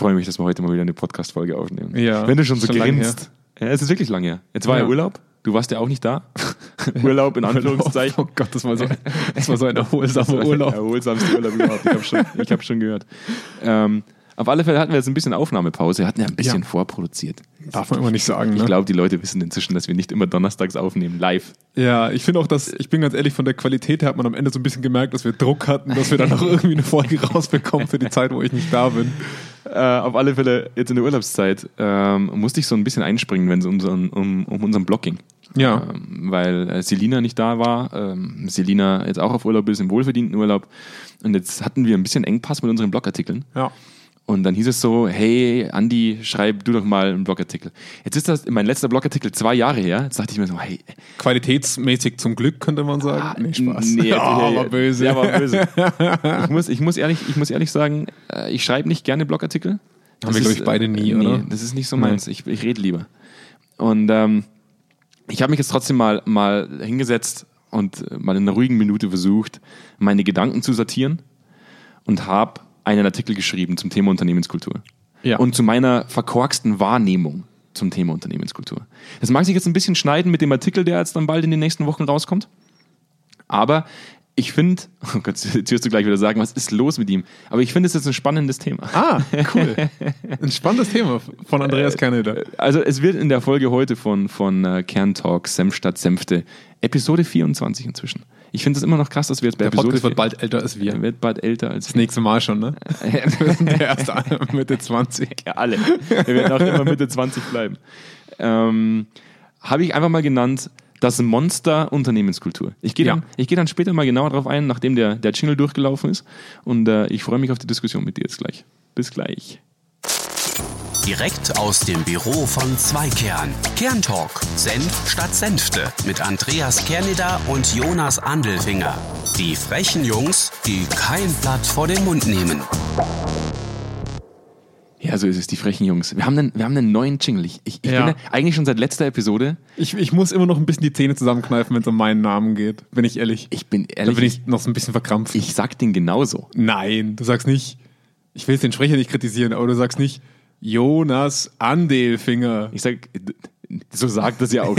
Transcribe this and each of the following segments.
freue mich, dass wir heute mal wieder eine Podcast-Folge aufnehmen. Ja, Wenn du schon so schon grinst. Ja, es ist wirklich lange her. Jetzt war ja, Ja. Urlaub. Du warst ja auch nicht da. Urlaub in Anführungszeichen. Oh Gott, das war so, das war so ein erholsamer Urlaub. Erholsamste Urlaub überhaupt. Ich habe schon, ich hab schon gehört. Ähm, auf alle Fälle hatten wir jetzt ein bisschen Aufnahmepause. Wir hatten ja ein bisschen Ja. vorproduziert. Darf man immer nicht sagen, Ich ne? glaube, die Leute wissen inzwischen, dass wir nicht immer donnerstags aufnehmen, live. Ja, ich finde auch, dass, ich bin ganz ehrlich, von der Qualität her hat man am Ende so ein bisschen gemerkt, dass wir Druck hatten, dass wir dann noch irgendwie eine Folge rausbekommen für die Zeit, wo ich nicht da bin. Äh, auf alle Fälle, jetzt in der Urlaubszeit, ähm, musste ich so ein bisschen einspringen, wenn es um, unseren, um, um unseren Blog ging. Ja. Ähm, weil äh, Selina nicht da war. Ähm, Selina jetzt auch auf Urlaub ist, im wohlverdienten Urlaub. Und jetzt hatten wir ein bisschen Engpass mit unseren Blogartikeln. Ja. Und dann hieß es so, hey, Andi, schreib du doch mal einen Blogartikel. Jetzt ist das mein letzter Blogartikel zwei Jahre her. Jetzt dachte ich mir so, hey, Qualitätsmäßig zum Glück, könnte man sagen. Ah, nee, Spaß. Nee, ja, war böse. Ja, war böse. ich, muss, ich, muss ehrlich, ich muss ehrlich sagen, äh, ich schreibe nicht gerne Blogartikel. Haben Das wir, glaub ist, ich, beide äh, nie, nee, oder? Das ist nicht so meins. Ich, ich rede lieber. Und ähm, ich habe mich jetzt trotzdem mal, mal hingesetzt und äh, mal in einer ruhigen Minute versucht, meine Gedanken zu sortieren und habe einen Artikel geschrieben zum Thema Unternehmenskultur. Ja. Und zu meiner verkorksten Wahrnehmung zum Thema Unternehmenskultur. Das mag sich jetzt ein bisschen schneiden mit dem Artikel, der jetzt dann bald in den nächsten Wochen rauskommt. Aber ich finde, oh Gott, jetzt wirst du gleich wieder sagen, was ist los mit ihm? Aber ich finde, es ist ein spannendes Thema. Ah, cool. Ein spannendes Thema von Andreas Kerneder. Also es wird in der Folge heute von, von äh, Kerntalk, Senf statt Senfte, Episode 24 inzwischen. Ich finde es immer noch krass, dass wir jetzt bei Der Episode Podcast wird 4 bald älter als wir. Er wird bald älter als Das nächste Mal schon, ne? Wir sind der erste Mitte 20. Ja, alle. Wir werden auch immer Mitte 20 bleiben. Ähm, Habe ich einfach mal genannt, das Monster Unternehmenskultur. Ich gehe dann, Ja. ich geh dann später mal genauer darauf ein, nachdem der, der Jingle durchgelaufen ist. Und äh, ich freue mich auf die Diskussion mit dir jetzt gleich. Bis gleich. Direkt aus dem Büro von Zweikern. Kerntalk. Senf statt Senfte. Mit Andreas Kerneder und Jonas Andelfinger. Die frechen Jungs, die kein Blatt vor den Mund nehmen. Ja, so ist es, die frechen Jungs. Wir haben einen, wir haben einen neuen Jingle. Ich, ich, ich Ja. bin ja eigentlich schon seit letzter Episode. Ich, ich muss immer noch ein bisschen die Zähne zusammenkneifen, wenn es um meinen Namen geht. Bin ich ehrlich. Ich bin da ehrlich, bin ich, ich noch so ein bisschen verkrampft. ich sag den genauso. Nein, du sagst nicht, ich will jetzt den Sprecher nicht kritisieren, aber du sagst nicht Jonas Andelfinger. Ich sag, so sagt das ja auch.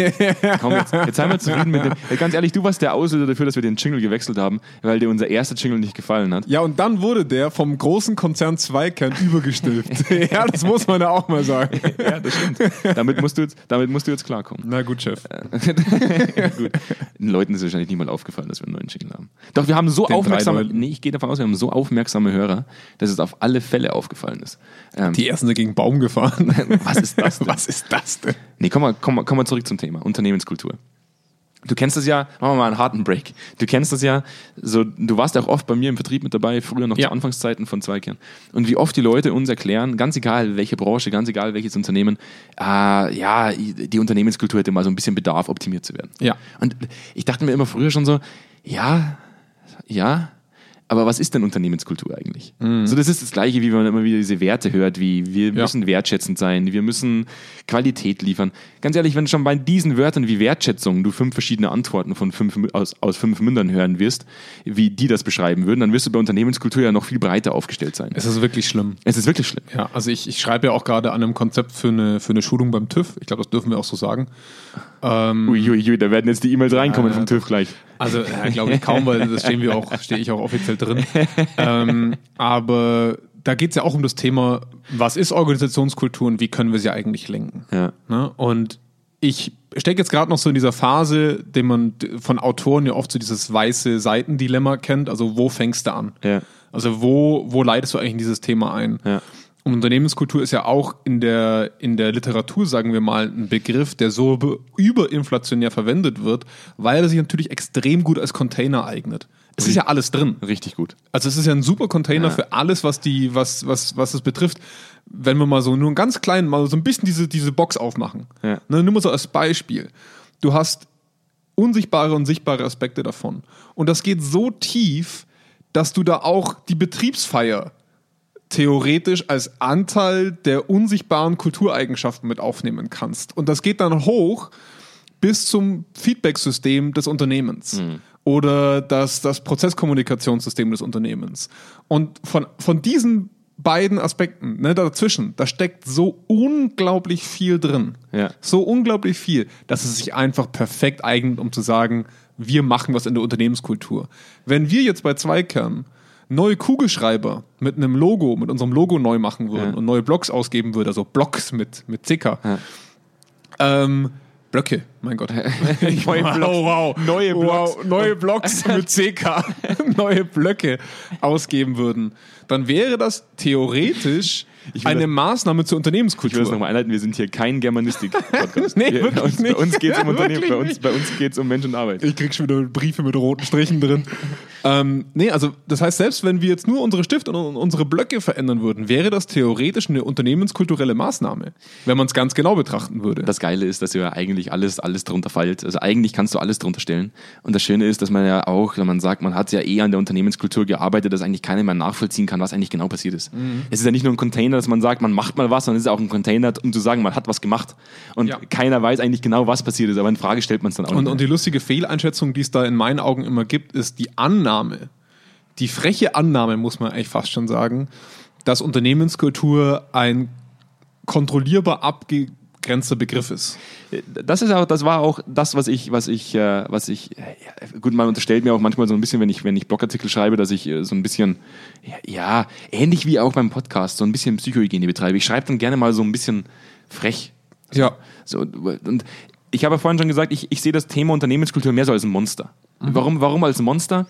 Komm, jetzt, jetzt seien wir zufrieden mit dem. Ganz ehrlich, du warst der Auslöser dafür, dass wir den Jingle gewechselt haben, weil dir unser erster Jingle nicht gefallen hat. Ja, und dann wurde der vom großen Konzern Zweikern übergestülpt. ja, das muss man ja auch mal sagen. Ja, das stimmt. Damit musst du jetzt, damit musst du jetzt klarkommen. Na gut, Chef. Gut. Den Leuten ist wahrscheinlich nicht mal aufgefallen, dass wir einen neuen Jingle haben. Doch wir haben so Den aufmerksame, nee, ich gehe davon aus, wir haben so aufmerksame Hörer, dass es auf alle Fälle aufgefallen ist. Ähm, Die ersten sind gegen Baum gefahren. was ist das denn? Was ist das denn? Nee, komm mal, komm, mal, komm mal zurück zum Thema. Unternehmenskultur. Du kennst das ja, machen wir mal einen harten Break. Du kennst das ja, so, du warst ja auch oft bei mir im Vertrieb mit dabei, früher noch Ja. zu Anfangszeiten von Zweikern. Und wie oft die Leute uns erklären, ganz egal welche Branche, ganz egal welches Unternehmen, äh, ja, die Unternehmenskultur hätte mal so ein bisschen Bedarf, optimiert zu werden. Ja. Und ich dachte mir immer früher schon so, ja, ja, aber was ist denn Unternehmenskultur eigentlich? So, das ist das Gleiche, wie wenn man immer wieder diese Werte hört, wie wir Ja. müssen wertschätzend sein, wir müssen Qualität liefern. Ganz ehrlich, wenn schon bei diesen Wörtern wie Wertschätzung du fünf verschiedene Antworten von fünf, aus, aus fünf Mündern hören wirst, wie die das beschreiben würden, dann wirst du bei Unternehmenskultur ja noch viel breiter aufgestellt sein. Es ist wirklich schlimm. Es ist wirklich schlimm. Ja, also ich, ich schreibe ja auch gerade an einem Konzept für eine, für eine Schulung beim TÜV. Ich glaube, das dürfen wir auch so sagen. Ähm, Uiuiui, da werden jetzt die E-Mails reinkommen ja, vom TÜV gleich. Also, ja, glaube ich kaum, weil das stehen wir auch, stehe ich auch offiziell drin. ähm, aber da geht es ja auch um das Thema, was ist Organisationskultur und wie können wir sie eigentlich lenken? Ja. Ne? Und ich stecke jetzt gerade noch so in dieser Phase, den man von Autoren ja oft so dieses weiße Seitendilemma kennt. Also, wo fängst du an? Ja. Also, wo, wo leitest du eigentlich in dieses Thema ein? Ja. Und Unternehmenskultur ist ja auch in der, in der Literatur, sagen wir mal, ein Begriff, der so be- überinflationär verwendet wird, weil er sich natürlich extrem gut als Container eignet. Es ist ja alles drin. Richtig gut. Also es ist ja ein super Container Ja. für alles, was die, was, was, was es betrifft. Wenn wir mal so nur einen ganz kleinen, mal so ein bisschen diese, diese Box aufmachen. Ja. Ne, nur mal so als Beispiel. Du hast unsichtbare und sichtbare Aspekte davon. Und das geht so tief, dass du da auch die Betriebsfeier theoretisch als Anteil der unsichtbaren Kultureigenschaften mit aufnehmen kannst. Und das geht dann hoch bis zum Feedback-System des Unternehmens oder das, das Prozesskommunikationssystem des Unternehmens. Und von, von diesen beiden Aspekten, ne, dazwischen, da steckt so unglaublich viel drin. Ja. So unglaublich viel, dass es sich einfach perfekt eignet, um zu sagen, wir machen was in der Unternehmenskultur. Wenn wir jetzt bei Zweikern neue Kugelschreiber mit einem Logo, mit unserem Logo neu machen würden Ja. und neue Blogs ausgeben würden, also Blocks mit, mit CK, Ja. ähm, Blöcke, mein Gott. Neue Blocks. wow. Neue Blocks. Wow, neue Blocks mit CK, neue Blöcke ausgeben würden, dann wäre das theoretisch eine das- Maßnahme zur Ich will das Unternehmenskultur. nochmal einleiten, wir sind hier kein Germanistik-Podcast. Nee, Wir- wirklich bei uns, nicht. Bei uns geht es um Unternehmen, bei uns, bei uns geht es um Mensch und Arbeit. Ich krieg schon wieder Briefe mit roten Strichen drin. ähm, nee, also das heißt, selbst wenn wir jetzt nur unsere Stifte und unsere Blöcke verändern würden, wäre das theoretisch eine unternehmenskulturelle Maßnahme, wenn man es ganz genau betrachten würde. Das Geile ist, dass ja eigentlich alles, alles drunter fällt. Also eigentlich kannst du alles drunter stellen. Und das Schöne ist, dass man ja auch, wenn man sagt, man hat ja eh an der Unternehmenskultur gearbeitet, dass eigentlich keiner mehr nachvollziehen kann, was eigentlich genau passiert ist. Mhm. Es ist ja nicht nur ein Container, dass man sagt, man macht mal was, es ist auch ein Container, um zu sagen, man hat was gemacht. Und Ja. keiner weiß eigentlich genau, was passiert ist, aber in Frage stellt man es dann auch Und, nicht. und die lustige Fehleinschätzung, die es da in meinen Augen immer gibt, ist die Annahme, die freche Annahme, muss man eigentlich fast schon sagen, dass Unternehmenskultur ein kontrollierbar abgegrenzter Begriff ist. das ist auch, das war auch das, was ich, was ich, äh, was ich, äh, gut, man unterstellt mir auch manchmal so ein bisschen, wenn ich, wenn ich Blogartikel schreibe, dass ich äh, so ein bisschen, ja, ja, ähnlich wie auch beim Podcast, so ein bisschen Psychohygiene betreibe. Ich schreibe dann gerne mal so ein bisschen frech. Ja. So, und ich habe ja vorhin schon gesagt, ich, ich sehe das Thema Unternehmenskultur mehr so als ein Monster. Warum, warum als Monster?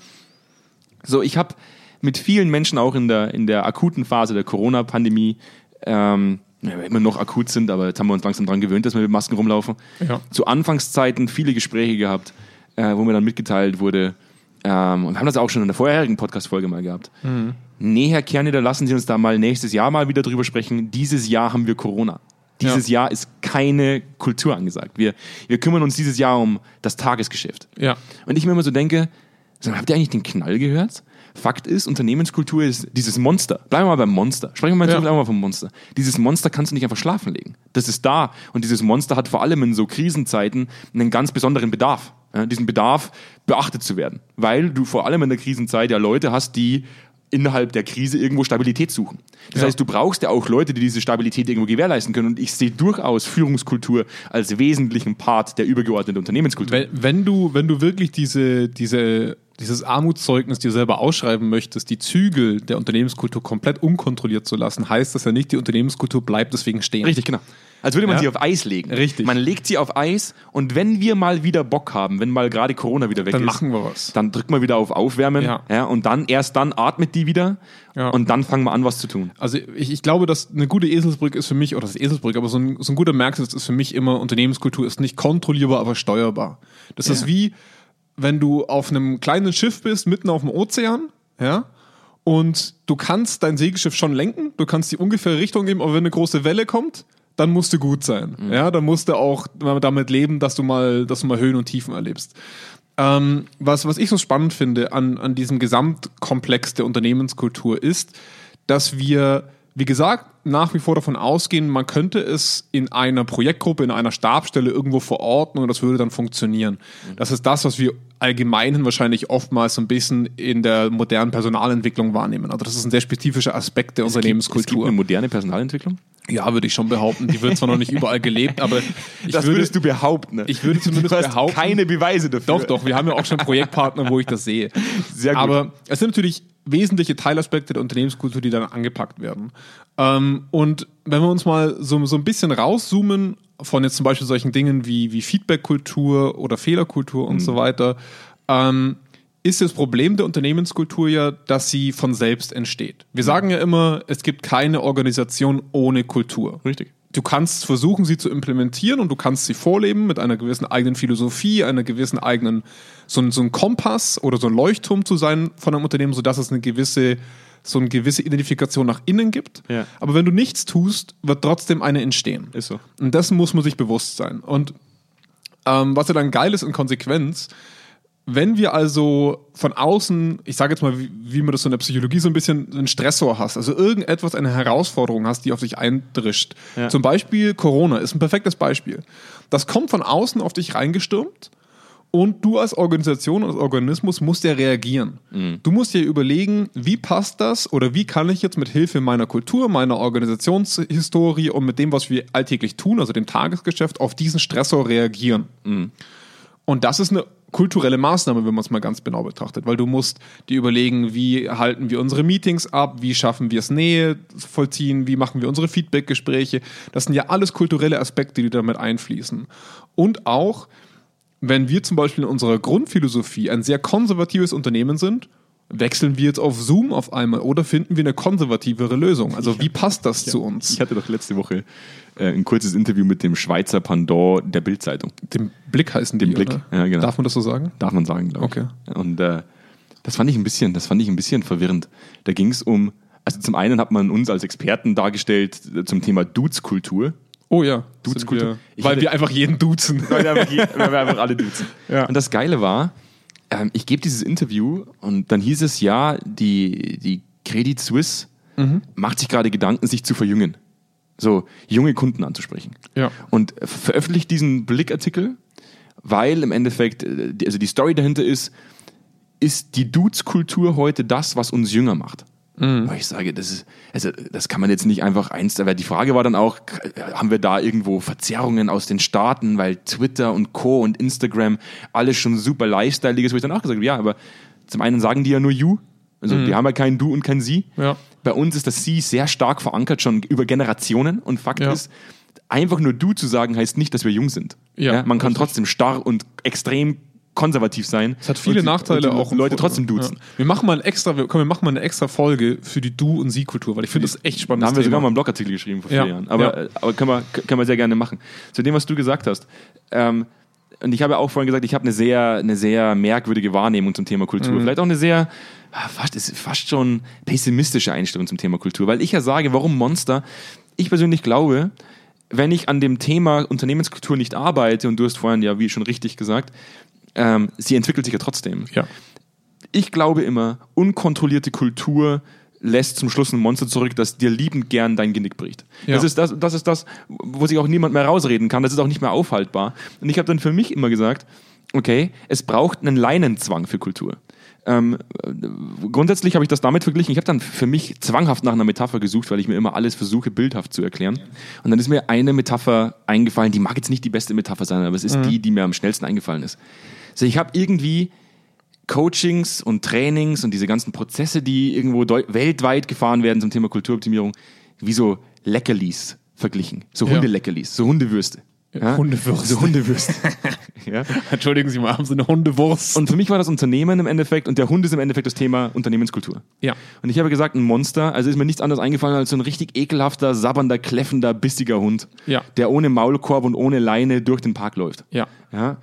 So, ich habe mit vielen Menschen auch in der, in der akuten Phase der Corona-Pandemie, ähm, ja, wir immer noch akut sind, aber jetzt haben wir uns langsam daran gewöhnt, dass wir mit Masken rumlaufen. Ja. Zu Anfangszeiten viele Gespräche gehabt, äh, wo mir dann mitgeteilt wurde, ähm, und wir haben das auch schon in der vorherigen Podcast-Folge mal gehabt. Nee, Herr Kerneder, lassen Sie uns da mal nächstes Jahr mal wieder drüber sprechen. Dieses Jahr haben wir Corona. Dieses Jahr ist keine Kultur angesagt. Wir, wir kümmern uns dieses Jahr um das Tagesgeschäft. Ja. Und ich mir immer so denke, so, habt ihr eigentlich den Knall gehört? Fakt ist, Unternehmenskultur ist dieses Monster. Bleiben wir mal beim Monster. Sprechen wir mal, Ja. mal vom Monster. Dieses Monster kannst du nicht einfach schlafen legen. Das ist da. Und dieses Monster hat vor allem in so Krisenzeiten einen ganz besonderen Bedarf. Ja, diesen Bedarf, beachtet zu werden. Weil du vor allem in der Krisenzeit ja Leute hast, die innerhalb der Krise irgendwo Stabilität suchen. Das Ja. heißt, du brauchst ja auch Leute, die diese Stabilität irgendwo gewährleisten können. Und ich sehe durchaus Führungskultur als wesentlichen Part der übergeordneten Unternehmenskultur. Wenn, wenn, du, wenn du wirklich diese, diese, dieses Armutszeugnis dir selber ausschreiben möchtest, die Zügel der Unternehmenskultur komplett unkontrolliert zu lassen, heißt das ja nicht, die Unternehmenskultur bleibt deswegen stehen. Richtig, genau. Als würde man Ja. sie auf Eis legen. Richtig. Man legt sie auf Eis und wenn wir mal wieder Bock haben, wenn mal gerade Corona wieder weg Dann ist, machen wir was. dann drückt man wieder auf Aufwärmen Ja. und dann erst dann atmet die wieder Ja. und dann fangen wir an, was zu tun. Also ich, ich glaube, dass eine gute Eselsbrücke ist für mich, oder das Eselsbrücke, aber so ein, so ein guter Merksatz ist für mich immer, Unternehmenskultur ist nicht kontrollierbar, aber steuerbar. Das ist wie, wenn du auf einem kleinen Schiff bist, mitten auf dem Ozean, ja, und du kannst dein Segelschiff schon lenken, du kannst die ungefähre Richtung geben, aber wenn eine große Welle kommt, dann musst du gut sein. Ja, dann musst du auch damit leben, dass du mal, dass du mal Höhen und Tiefen erlebst. Ähm, was, was ich so spannend finde an, an diesem Gesamtkomplex der Unternehmenskultur ist, dass wir, wie gesagt, nach wie vor davon ausgehen, man könnte es in einer Projektgruppe, in einer Stabstelle irgendwo verorten und das würde dann funktionieren. Das ist das, was wir allgemein wahrscheinlich oftmals so ein bisschen in der modernen Personalentwicklung wahrnehmen. Also das ist ein sehr spezifischer Aspekt der Es gibt Unternehmenskultur. eine moderne Personalentwicklung? Ja, würde ich schon behaupten. Die wird zwar noch nicht überall gelebt, aber ich das würde, würdest du behaupten. Ne? ich würde zumindest du hast behaupten, keine Beweise dafür. doch, doch, wir haben ja auch schon Projektpartner, wo ich das sehe. Sehr gut. Aber es sind natürlich wesentliche Teilaspekte der Unternehmenskultur, die dann angepackt werden. Ähm, und wenn wir uns mal so, so ein bisschen rauszoomen von jetzt zum Beispiel solchen Dingen wie, wie Feedbackkultur oder Fehlerkultur und so weiter, ähm, ist das Problem der Unternehmenskultur ja, dass sie von selbst entsteht. Wir sagen ja immer, es gibt keine Organisation ohne Kultur. Richtig. Du kannst versuchen, sie zu implementieren und du kannst sie vorleben mit einer gewissen eigenen Philosophie, einer gewissen eigenen, so so ein Kompass oder so ein Leuchtturm zu sein von einem Unternehmen, sodass es eine gewisse, so eine gewisse Identifikation nach innen gibt. Ja. Aber wenn du nichts tust, wird trotzdem eine entstehen. Ist so. Und dessen muss man sich bewusst sein. Und ähm, was ja dann geil ist in Konsequenz, wenn wir also von außen, ich sage jetzt mal, wie, wie man das so in der Psychologie so ein bisschen einen Stressor hast, also irgendetwas, eine Herausforderung hast, die auf dich eindrischt. Ja. Zum Beispiel Corona ist ein perfektes Beispiel. Das kommt von außen auf dich reingestürmt Und du als Organisation, als Organismus musst ja reagieren. Du musst dir überlegen, wie passt das oder wie kann ich jetzt mit Hilfe meiner Kultur, meiner Organisationshistorie und mit dem, was wir alltäglich tun, also dem Tagesgeschäft, auf diesen Stressor reagieren. Und das ist eine kulturelle Maßnahme, wenn man es mal ganz genau betrachtet, weil du musst dir überlegen, wie halten wir unsere Meetings ab, wie schaffen wir es Nähe vollziehen, wie machen wir unsere Feedbackgespräche. Das sind ja alles kulturelle Aspekte, die damit einfließen. Und auch, wenn wir zum Beispiel in unserer Grundphilosophie ein sehr konservatives Unternehmen sind, wechseln wir jetzt auf Zoom auf einmal oder finden wir eine konservativere Lösung? Also wie passt das zu uns? Ich hatte doch letzte Woche äh, ein kurzes Interview mit dem Schweizer Pendant der Bildzeitung. Dem Blick heißen die, Dem Blick, oder? ja, genau. Darf man das so sagen? Darf man sagen, glaube ich. Okay. Und äh, das fand ich ein bisschen, das fand ich ein bisschen verwirrend. Da ging es um, also zum einen hat man uns als Experten dargestellt äh, zum Thema Dudes-Kultur. Oh ja. Wir- Weil wir einfach jeden duzen. weil wir einfach, weil wir einfach alle duzen. Ja. Und das Geile war, ähm, ich gebe dieses Interview und dann hieß es ja, die, die Credit Suisse Mhm. macht sich gerade Gedanken, sich zu verjüngen. So junge Kunden anzusprechen. Ja. Und veröffentlicht diesen Blickartikel, weil im Endeffekt, äh, die- also die Story dahinter ist, ist die Dudes-Kultur heute das, was uns jünger macht? Weil ich sage, das ist, also das kann man jetzt nicht einfach eins, weil die Frage war dann auch, haben wir da irgendwo Verzerrungen aus den Staaten, weil Twitter und Co. und Instagram alles schon super lifestyle ist, wo ich dann auch gesagt habe, ja, aber zum einen sagen die ja nur you, also die haben ja kein du und kein sie. Ja. Bei uns ist das sie sehr stark verankert, schon über Generationen und Fakt Ja. ist, einfach nur du zu sagen, heißt nicht, dass wir jung sind. Ja, man kann richtig. trotzdem starr und extrem konservativ sein. Es hat viele und, Nachteile die auch. Leute trotzdem duzen. Ja. Wir machen mal ein extra, wir, komm, wir machen mal eine extra Folge für die Du- und Sie-Kultur, weil ich finde das echt spannend. Da haben wir sogar mal einen Blogartikel geschrieben vor vier Ja. Jahren. Aber, Ja. äh, aber können, wir, können wir sehr gerne machen. Zu dem, was du gesagt hast. Ähm, und ich habe ja auch vorhin gesagt, ich habe eine sehr, eine sehr merkwürdige Wahrnehmung zum Thema Kultur. Mhm. Vielleicht auch eine sehr, ah, fast, ist fast schon pessimistische Einstellung zum Thema Kultur. Weil ich ja sage, warum Monster? Ich persönlich glaube, wenn ich an dem Thema Unternehmenskultur nicht arbeite, und du hast vorhin ja, wie schon richtig gesagt, ähm, sie entwickelt sich ja trotzdem Ja. ich glaube immer, unkontrollierte Kultur lässt zum Schluss ein Monster zurück, das dir liebend gern dein Genick bricht. Ja. Das, ist das, das ist das, wo sich auch niemand mehr rausreden kann. Das ist auch nicht mehr aufhaltbar. Und ich habe dann für mich immer gesagt, okay, es braucht einen Leinenzwang für Kultur. Ähm, äh, grundsätzlich habe ich das damit verglichen. Ich habe dann für mich zwanghaft nach einer Metapher gesucht, weil ich mir immer alles versuche, bildhaft zu erklären. Und dann ist mir eine Metapher eingefallen, die mag jetzt nicht die beste Metapher sein, aber es ist die, die mir am schnellsten eingefallen ist. Also ich habe irgendwie Coachings und Trainings und diese ganzen Prozesse, die irgendwo weltweit gefahren werden zum Thema Kulturoptimierung, wie so Leckerlis verglichen. So. Hundeleckerlis, so Hundewürste. Ja? Hundewürste. So Hundewürste. ja? Entschuldigen Sie mal, haben Sie eine Hundewurst? Und für mich war das Unternehmen im Endeffekt und der Hund ist im Endeffekt das Thema Unternehmenskultur. ja. Und ich habe gesagt, ein Monster, also ist mir nichts anderes eingefallen als so ein richtig ekelhafter, sabbernder, kläffender, bissiger Hund, Ja. der ohne Maulkorb und ohne Leine durch den Park läuft. Ja. Ja?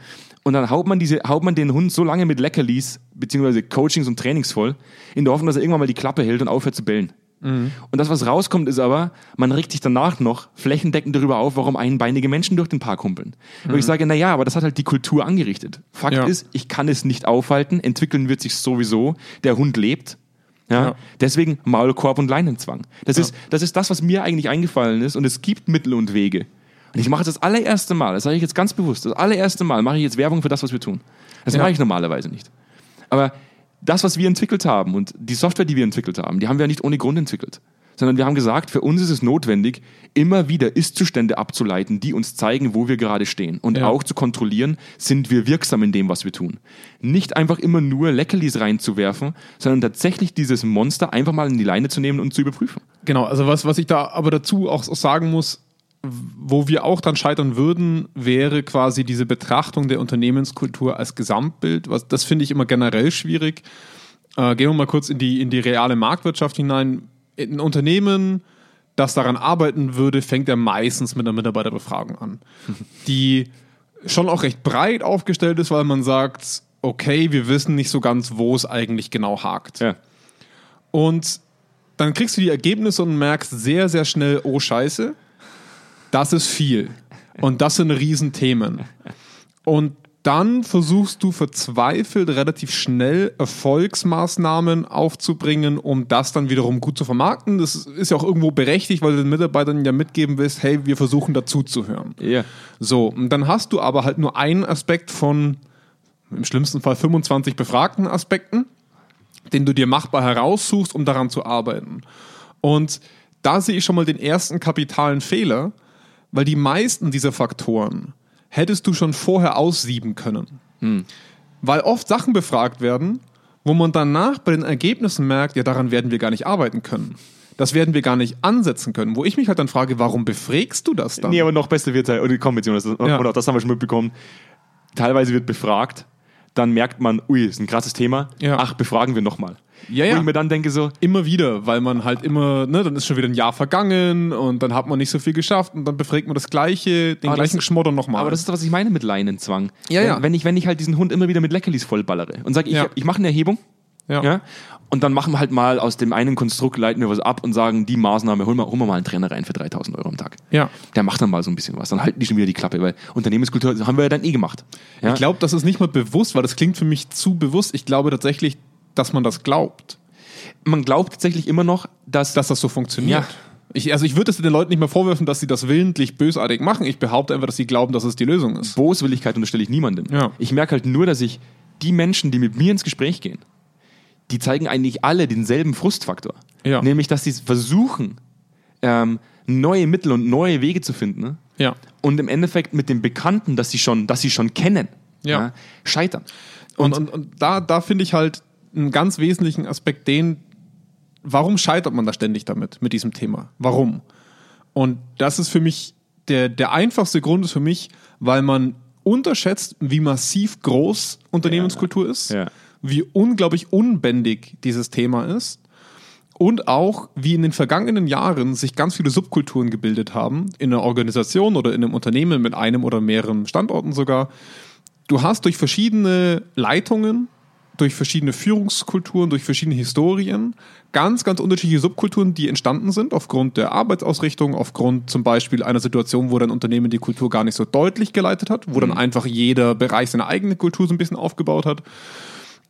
Und dann haut man, diese, haut man den Hund so lange mit Leckerlis, beziehungsweise Coachings und Trainings voll, in der Hoffnung, dass er irgendwann mal die Klappe hält und aufhört zu bellen. Und das, was rauskommt, ist aber, man regt sich danach noch flächendeckend darüber auf, warum einbeinige Menschen durch den Park humpeln. Wo ich sage, na ja, aber das hat halt die Kultur angerichtet. Fakt Ja. ist, ich kann es nicht aufhalten, entwickeln wird sich sowieso, der Hund lebt. Ja? Ja. Deswegen Maulkorb und Leinenzwang. Das, ist, das ist das, was mir eigentlich eingefallen ist und es gibt Mittel und Wege. Ich mache das allererste Mal, das sage ich jetzt ganz bewusst, das allererste Mal mache ich jetzt Werbung für das, was wir tun. Das Ja. mache ich normalerweise nicht. Aber das, was wir entwickelt haben und die Software, die wir entwickelt haben, die haben wir ja nicht ohne Grund entwickelt. Sondern wir haben gesagt, für uns ist es notwendig, immer wieder Ist-Zustände abzuleiten, die uns zeigen, wo wir gerade stehen. Und Ja. auch zu kontrollieren, sind wir wirksam in dem, was wir tun. Nicht einfach immer nur Leckerlis reinzuwerfen, sondern tatsächlich dieses Monster einfach mal in die Leine zu nehmen und zu überprüfen. Genau, also was, was ich da aber dazu auch sagen muss, wo wir auch dann scheitern würden, wäre quasi diese Betrachtung der Unternehmenskultur als Gesamtbild. Was, das finde ich immer generell schwierig. Äh, gehen wir mal kurz in die, in die reale Marktwirtschaft hinein. Ein Unternehmen, das daran arbeiten würde, fängt ja meistens mit einer Mitarbeiterbefragung an, die schon auch recht breit aufgestellt ist, weil man sagt, okay, wir wissen nicht so ganz, wo es eigentlich genau hakt. Ja. Und dann kriegst du die Ergebnisse und merkst sehr, sehr schnell, oh Scheiße, das ist viel. Und das sind Riesenthemen. Und dann versuchst du verzweifelt relativ schnell Erfolgsmaßnahmen aufzubringen, um das dann wiederum gut zu vermarkten. Das ist ja auch irgendwo berechtigt, weil du den Mitarbeitern ja mitgeben willst, hey, wir versuchen dazuzuhören. Ja. So, und dann hast du aber halt nur einen Aspekt von im schlimmsten Fall 25 befragten Aspekten, den du dir machbar heraussuchst, um daran zu arbeiten. Und da sehe ich schon mal den ersten kapitalen Fehler, weil die meisten dieser Faktoren hättest du schon vorher aussieben können. Weil oft Sachen befragt werden, wo man danach bei den Ergebnissen merkt, ja, daran werden wir gar nicht arbeiten können. Das werden wir gar nicht ansetzen können. Wo ich mich halt dann frage, warum befrägst du das dann? Nee, aber noch besser wird halt, oder komm, Jonas, und Ja. auch das haben wir schon mitbekommen. Teilweise wird befragt, dann merkt man, ui, ist ein krasses Thema. Ja. Ach, befragen wir nochmal. Ja, Wo ja. ich mir dann denke so, Immer wieder, weil man halt immer, ne, dann ist schon wieder ein Jahr vergangen und dann hat man nicht so viel geschafft und dann befragt man das gleiche, den gleichen das- Schmodder nochmal. aber das ist doch, was ich meine mit Leinenzwang. Ja, wenn, ja. Wenn ich, wenn ich halt diesen Hund immer wieder mit Leckerlis vollballere und sage, ich, Ja. ich mache eine Erhebung, ja. ja. Und dann machen wir halt mal aus dem einen Konstrukt, leiten wir was ab und sagen, die Maßnahme, holen wir, holen wir mal einen Trainer rein für 3000 Euro am Tag. Ja. Der macht dann mal so ein bisschen was. Dann halten die schon wieder die Klappe, weil Unternehmenskultur haben wir ja dann eh gemacht. Ja? Ich glaube, das ist nicht mal bewusst, weil das klingt für mich zu bewusst. Ich glaube tatsächlich, dass man das glaubt, Man glaubt tatsächlich immer noch, dass, dass das so funktioniert. Ja. Ich, also ich würde es den Leuten nicht mehr vorwerfen, dass sie das willentlich bösartig machen. Ich behaupte einfach, dass sie glauben, dass es die Lösung ist. Boswilligkeit unterstelle ich niemandem. Ja. Ich merke halt nur, dass ich die Menschen, die mit mir ins Gespräch gehen, die zeigen eigentlich alle denselben Frustfaktor. Ja. Nämlich, dass sie versuchen, ähm, neue Mittel und neue Wege zu finden. Ne? Ja. Und im Endeffekt mit dem Bekannten, das sie schon, das sie schon kennen, Ja. scheitern. Und, und, und da, da finde ich halt einen ganz wesentlichen Aspekt den, warum scheitert man da ständig damit, mit diesem Thema? Warum? Und das ist für mich, der, der einfachste Grund ist für mich, weil man unterschätzt, wie massiv groß Unternehmenskultur ist, Ja. Wie unglaublich unbändig dieses Thema ist und auch, wie in den vergangenen Jahren sich ganz viele Subkulturen gebildet haben, in einer Organisation oder in einem Unternehmen mit einem oder mehreren Standorten sogar. Du hast durch verschiedene Leitungen, durch verschiedene Führungskulturen, durch verschiedene Historien ganz, ganz unterschiedliche Subkulturen, die entstanden sind aufgrund der Arbeitsausrichtung, aufgrund zum Beispiel einer Situation, wo dein Unternehmen die Kultur gar nicht so deutlich geleitet hat, wo dann einfach jeder Bereich seine eigene Kultur so ein bisschen aufgebaut hat.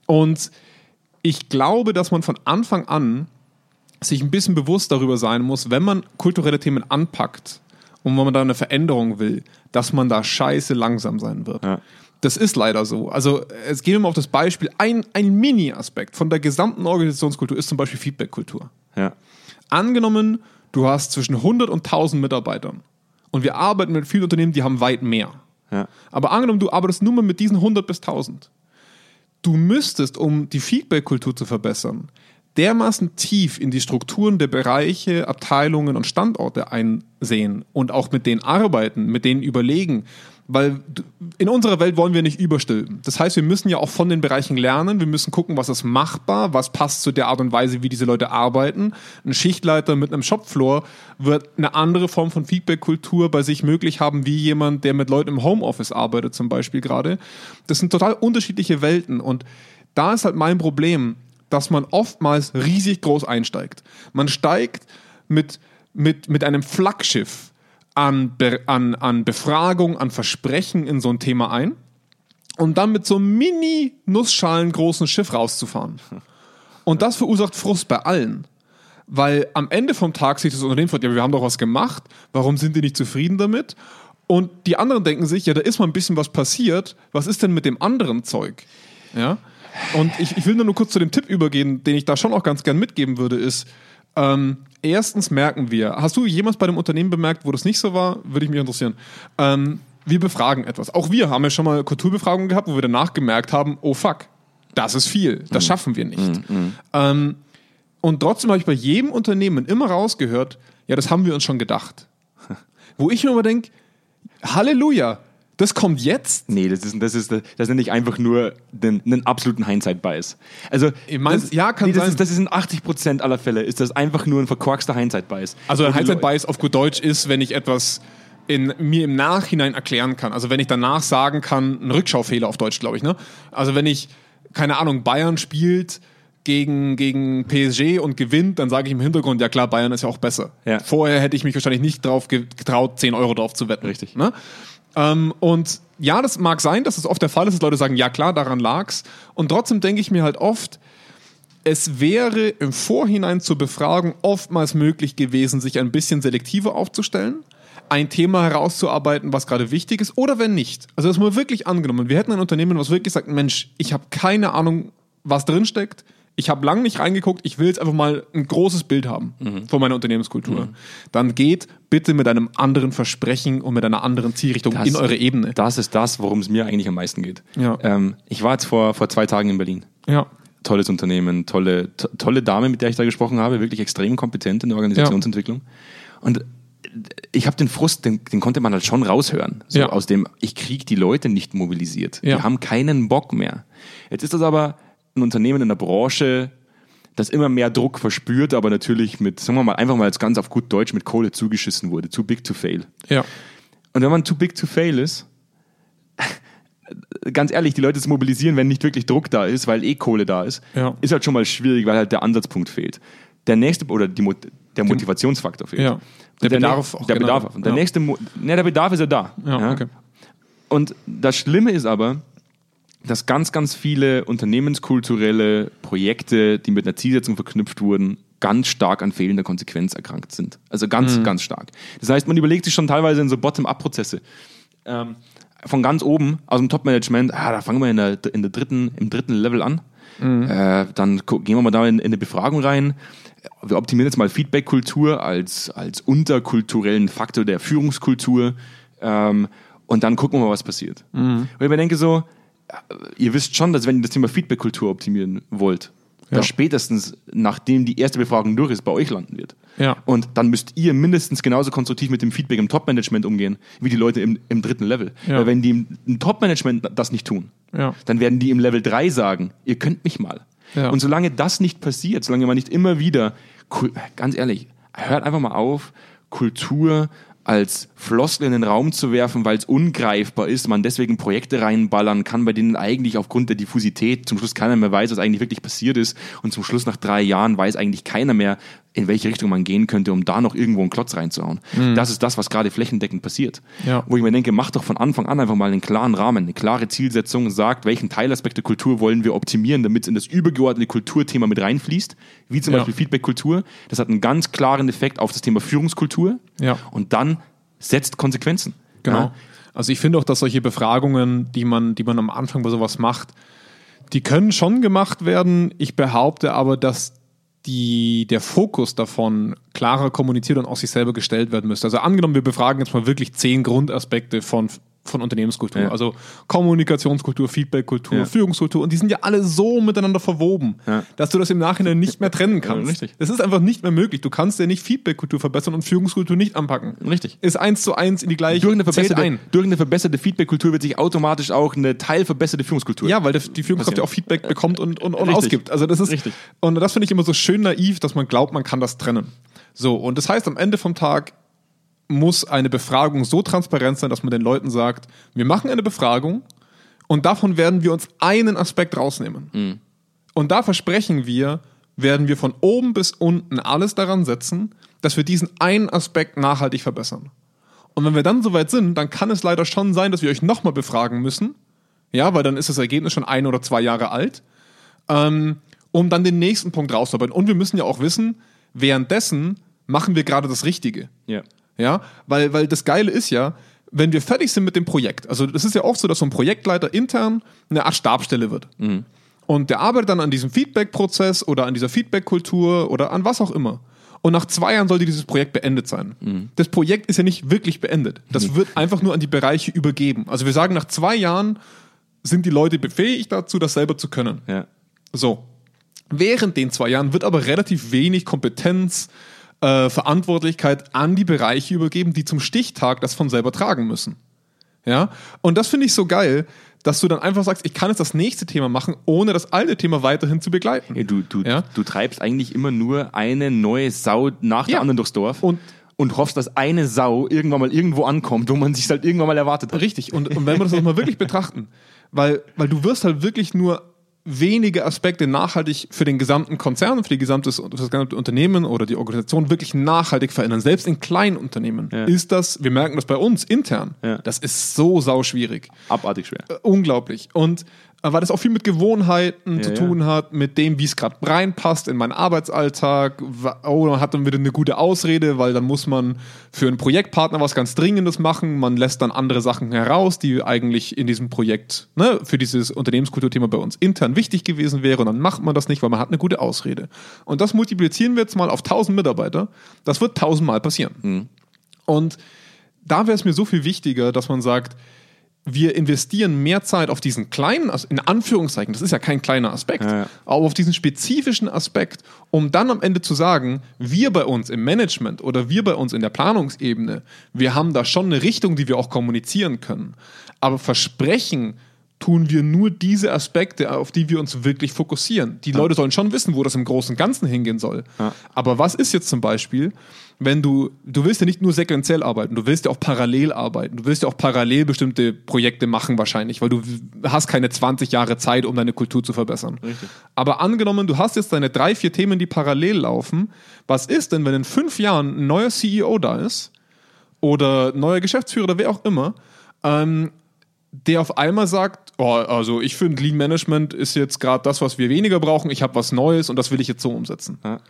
Und ich glaube, dass man von Anfang an sich ein bisschen bewusst darüber sein muss, wenn man kulturelle Themen anpackt und wenn man da eine Veränderung will, dass man da scheiße langsam sein wird. Ja. Das ist leider so. Also es gehen wir mal auf das Beispiel. Ein, ein Mini-Aspekt von der gesamten Organisationskultur ist zum Beispiel Feedback-Kultur. Ja. Angenommen, du hast zwischen 100 und 1000 Mitarbeitern und wir arbeiten mit vielen Unternehmen, die haben weit mehr. Ja. Aber angenommen, du arbeitest nur mal mit diesen 100 bis 1000. Du müsstest, um die Feedback-Kultur zu verbessern, dermaßen tief in die Strukturen der Bereiche, Abteilungen und Standorte einsehen und auch mit denen arbeiten, mit denen überlegen. Weil in unserer Welt wollen wir nicht überstülpen. Das heißt, wir müssen ja auch von den Bereichen lernen. Wir müssen gucken, was ist machbar, was passt zu der Art und Weise, wie diese Leute arbeiten. Ein Schichtleiter mit einem Shopfloor wird eine andere Form von Feedback-Kultur bei sich möglich haben, wie jemand, der mit Leuten im Homeoffice arbeitet, zum Beispiel gerade. Das sind total unterschiedliche Welten. Und da ist halt mein Problem, dass man oftmals riesig groß einsteigt. Man steigt mit, mit, mit einem Flaggschiff an, Be an, an Befragung, an Versprechen in so ein Thema ein, um dann mit so einem mini-Nussschalen großen Schiff rauszufahren. Und das verursacht Frust bei allen. Weil am Ende vom Tag sich das Unternehmen fragt, ja, wir haben doch was gemacht, warum sind die nicht zufrieden damit? Und die anderen denken sich, ja, da ist mal ein bisschen was passiert, was ist denn mit dem anderen Zeug? Ja? Und ich, ich will nur kurz zu dem Tipp übergehen, den ich da schon auch ganz gern mitgeben würde, ist, ähm, erstens merken wir, hast du jemals bei einem Unternehmen bemerkt, wo das nicht so war? Würde ich mich interessieren. Ähm, wir befragen etwas. Auch wir haben ja schon mal Kulturbefragungen gehabt, wo wir danach gemerkt haben, oh fuck, das ist viel, das schaffen wir nicht. Ähm, und trotzdem habe ich bei jedem Unternehmen immer rausgehört, ja, das haben wir uns schon gedacht. Wo ich mir immer denke, Halleluja, das kommt jetzt? Nee, das ist, das ist, das nenne ich einfach nur den, einen absoluten Hindsight-Bias. Also, Ich mein, das, ja, kann nee, das sein. Ist, das ist in 80% aller Fälle, ist das einfach nur ein verkorkster Hindsight-Bias. Also ein Wo die Hindsight Leu- Bias auf gut Deutsch ist, wenn ich etwas in mir im Nachhinein erklären kann. Also wenn ich danach sagen kann, ein Rückschaufehler auf Deutsch, glaube ich. Ne? Also wenn ich, keine Ahnung, Bayern spielt gegen, gegen PSG und gewinnt, dann sage ich im Hintergrund, ja klar, Bayern ist ja auch besser. Ja. Vorher hätte ich mich wahrscheinlich nicht drauf ge- getraut, 10 Euro drauf zu wetten. Richtig. Ne? Ähm, und ja, das mag sein, dass es oft der Fall ist, dass Leute sagen, ja klar, daran lag's. Und trotzdem denke ich mir halt oft, es wäre im Vorhinein zur Befragung oftmals möglich gewesen, sich ein bisschen selektiver aufzustellen, ein Thema herauszuarbeiten, was gerade wichtig ist, oder wenn nicht. Also das mal wirklich angenommen. Wir hätten ein Unternehmen, was wirklich sagt, Mensch, ich habe keine Ahnung, was drin steckt. Ich habe lange nicht reingeguckt, ich will jetzt einfach mal ein großes Bild haben von meiner Unternehmenskultur. Dann geht bitte mit einem anderen Versprechen und mit einer anderen Zielrichtung in eure Ebene. Das ist das, worum es mir eigentlich am meisten geht. Ja. Ähm, ich war jetzt vor, vor zwei Tagen in Berlin. Ja. Tolles Unternehmen, tolle, to tolle Dame, mit der ich da gesprochen habe, wirklich extrem kompetent in der Organisationsentwicklung. Und ich habe den Frust, den, den konnte man halt schon raushören. So Ja. aus dem, ich krieg die Leute nicht mobilisiert. Ja. Die haben keinen Bock mehr. Jetzt ist das aber ein Unternehmen in der Branche, das immer mehr Druck verspürt, aber natürlich mit, sagen wir mal, einfach mal jetzt ganz auf gut Deutsch mit Kohle zugeschissen wurde. Too big to fail. Ja. Und wenn man too big to fail ist, ganz ehrlich, die Leute zu mobilisieren, wenn nicht wirklich Druck da ist, weil eh Kohle da ist, Ja. ist halt schon mal schwierig, weil halt der Ansatzpunkt fehlt. Der nächste, oder die, der Motivationsfaktor fehlt. Ja. Der ne- Bedarf auch Der generell. Bedarf. Und der Ja. nächste, ne, der Bedarf ist ja da. Ja, okay. Und das Schlimme ist aber, dass ganz, ganz viele unternehmenskulturelle Projekte, die mit einer Zielsetzung verknüpft wurden, ganz stark an fehlender Konsequenz erkrankt sind. Also ganz, ganz stark. Das heißt, man überlegt sich schon teilweise in so Bottom-up-Prozesse. Ähm, von ganz oben, aus dem Top-Management, ah, da fangen wir in der, in der dritten, im dritten Level an. Äh, dann gehen wir mal da in, in eine Befragung rein. Wir optimieren jetzt mal Feedback-Kultur als, als unterkulturellen Faktor der Führungskultur. Ähm, und dann gucken wir mal, was passiert. Weil ich mir denke so, ihr wisst schon, dass wenn ihr das Thema Feedback-Kultur optimieren wollt, Ja. dass spätestens nachdem die erste Befragung durch ist, bei euch landen wird. Ja. Und dann müsst ihr mindestens genauso konstruktiv mit dem Feedback im Top-Management umgehen, wie die Leute im, im dritten Level. Ja. Weil wenn die im, im Top-Management das nicht tun, Ja. dann werden die im Level 3 sagen, ihr könnt mich mal. Ja. Und solange das nicht passiert, solange man nicht immer wieder, ganz ehrlich, hört einfach mal auf, Kultur als Floskel in den Raum zu werfen, weil es ungreifbar ist, man deswegen Projekte reinballern kann, bei denen eigentlich aufgrund der Diffusität zum Schluss keiner mehr weiß, was eigentlich wirklich passiert ist. Und zum Schluss nach drei Jahren weiß eigentlich keiner mehr, in welche Richtung man gehen könnte, um da noch irgendwo einen Klotz reinzuhauen. Das ist das, was gerade flächendeckend passiert. Ja. Wo ich mir denke, macht doch von Anfang an einfach mal einen klaren Rahmen, eine klare Zielsetzung, sagt, welchen Teilaspekt der Kultur wollen wir optimieren, damit es in das übergeordnete Kulturthema mit reinfließt, wie zum Ja. Beispiel Feedback-Kultur. Das hat einen ganz klaren Effekt auf das Thema Führungskultur. Ja. Und dann setzt Konsequenzen. Genau. Also ich finde auch, dass solche Befragungen, die man, die man am Anfang bei sowas macht, die können schon gemacht werden. Ich behaupte aber, dass die, der Fokus davon klarer kommuniziert und auch sich selber gestellt werden müsste. Also angenommen, wir befragen jetzt mal wirklich zehn Grundaspekte von, von Unternehmenskultur. Ja. Also Kommunikationskultur, Feedbackkultur, Ja. Führungskultur. Und die sind ja alle so miteinander verwoben, Ja. dass du das im Nachhinein nicht mehr trennen kannst. richtig. Das ist einfach nicht mehr möglich. Du kannst ja nicht Feedbackkultur verbessern und Führungskultur nicht anpacken. Richtig. Ist eins zu eins in die gleiche Durch eine, verbesserte, ein. durch eine verbesserte Feedback-Kultur wird sich automatisch auch eine teilverbesserte Führungskultur. Ja, weil die Führungskraft ja auch Feedback bekommt und, und, und ausgibt. Also das ist Richtig. und das finde ich immer so schön naiv, dass man glaubt, man kann das trennen. So und das heißt, am Ende vom Tag muss eine Befragung so transparent sein, dass man den Leuten sagt, wir machen eine Befragung und davon werden wir uns einen Aspekt rausnehmen. Und da versprechen wir, werden wir von oben bis unten alles daran setzen, dass wir diesen einen Aspekt nachhaltig verbessern. Und wenn wir dann soweit sind, dann kann es leider schon sein, dass wir euch nochmal befragen müssen. Ja, weil dann ist das Ergebnis schon ein oder zwei Jahre alt. Ähm, um dann den nächsten Punkt rauszuarbeiten. Und wir müssen ja auch wissen, währenddessen machen wir gerade das Richtige. Ja. Ja, weil, weil das Geile ist ja, wenn wir fertig sind mit dem Projekt, also das ist ja oft so, dass so ein Projektleiter intern eine Art Stabstelle wird. Und der arbeitet dann an diesem Feedback-Prozess oder an dieser Feedback-Kultur oder an was auch immer. Und nach zwei Jahren sollte dieses Projekt beendet sein. Das Projekt ist ja nicht wirklich beendet. Das wird einfach nur an die Bereiche übergeben. Also wir sagen, nach zwei Jahren sind die Leute befähigt dazu, das selber zu können. Ja. So. Während den zwei Jahren wird aber relativ wenig Kompetenz, äh, Verantwortlichkeit an die Bereiche übergeben, die zum Stichtag das von selber tragen müssen. Ja. Und das finde ich so geil, dass du dann einfach sagst, ich kann jetzt das nächste Thema machen, ohne das alte Thema weiterhin zu begleiten. Ja, du, du, Ja? du treibst eigentlich immer nur eine neue Sau nach der Ja. anderen durchs Dorf Und- und hoffst, dass eine Sau irgendwann mal irgendwo ankommt, wo man sich halt irgendwann mal erwartet hat. Richtig. Und, und wenn wir das auch mal wirklich betrachten, weil, weil du wirst halt wirklich nur wenige Aspekte nachhaltig für den gesamten Konzern, für, die gesamtes, für das gesamte Unternehmen oder die Organisation wirklich nachhaltig verändern. Selbst in kleinen Unternehmen Ja. ist das, wir merken das bei uns intern, Ja. das ist so sauschwierig. Abartig schwer. Äh, unglaublich. Und weil das auch viel mit Gewohnheiten Ja, zu ja. tun hat, mit dem, wie es gerade reinpasst in meinen Arbeitsalltag. Oh, man hat dann wieder eine gute Ausrede, weil dann muss man für einen Projektpartner was ganz Dringendes machen. Man lässt dann andere Sachen heraus, die eigentlich in diesem Projekt ne, für dieses Unternehmenskulturthema bei uns intern wichtig gewesen wäre. Und dann macht man das nicht, weil man hat eine gute Ausrede. Und das multiplizieren wir jetzt mal auf 1000 Mitarbeiter. Das wird tausendmal passieren. Und da wäre es mir so viel wichtiger, dass man sagt, wir investieren mehr Zeit auf diesen kleinen, in Anführungszeichen, das ist ja kein kleiner Aspekt, Ja, ja. aber auf diesen spezifischen Aspekt, um dann am Ende zu sagen, wir bei uns im Management oder wir bei uns in der Planungsebene, wir haben da schon eine Richtung, die wir auch kommunizieren können. Aber versprechen tun wir nur diese Aspekte, auf die wir uns wirklich fokussieren. Die Leute sollen schon wissen, wo das im Großen und Ganzen hingehen soll. Ja. Aber was ist jetzt zum Beispiel, wenn du, du willst ja nicht nur sequenziell arbeiten, du willst ja auch parallel arbeiten, du willst ja auch parallel bestimmte Projekte machen wahrscheinlich, weil du hast keine 20 Jahre Zeit, um deine Kultur zu verbessern. Richtig. Aber angenommen, du hast jetzt deine drei, vier Themen, die parallel laufen, was ist denn, wenn in fünf Jahren ein neuer CEO da ist oder neuer Geschäftsführer oder wer auch immer, ähm, der auf einmal sagt, oh, also ich finde Lean Management ist jetzt gerade das, was wir weniger brauchen, ich habe was Neues und das will ich jetzt so umsetzen Ja.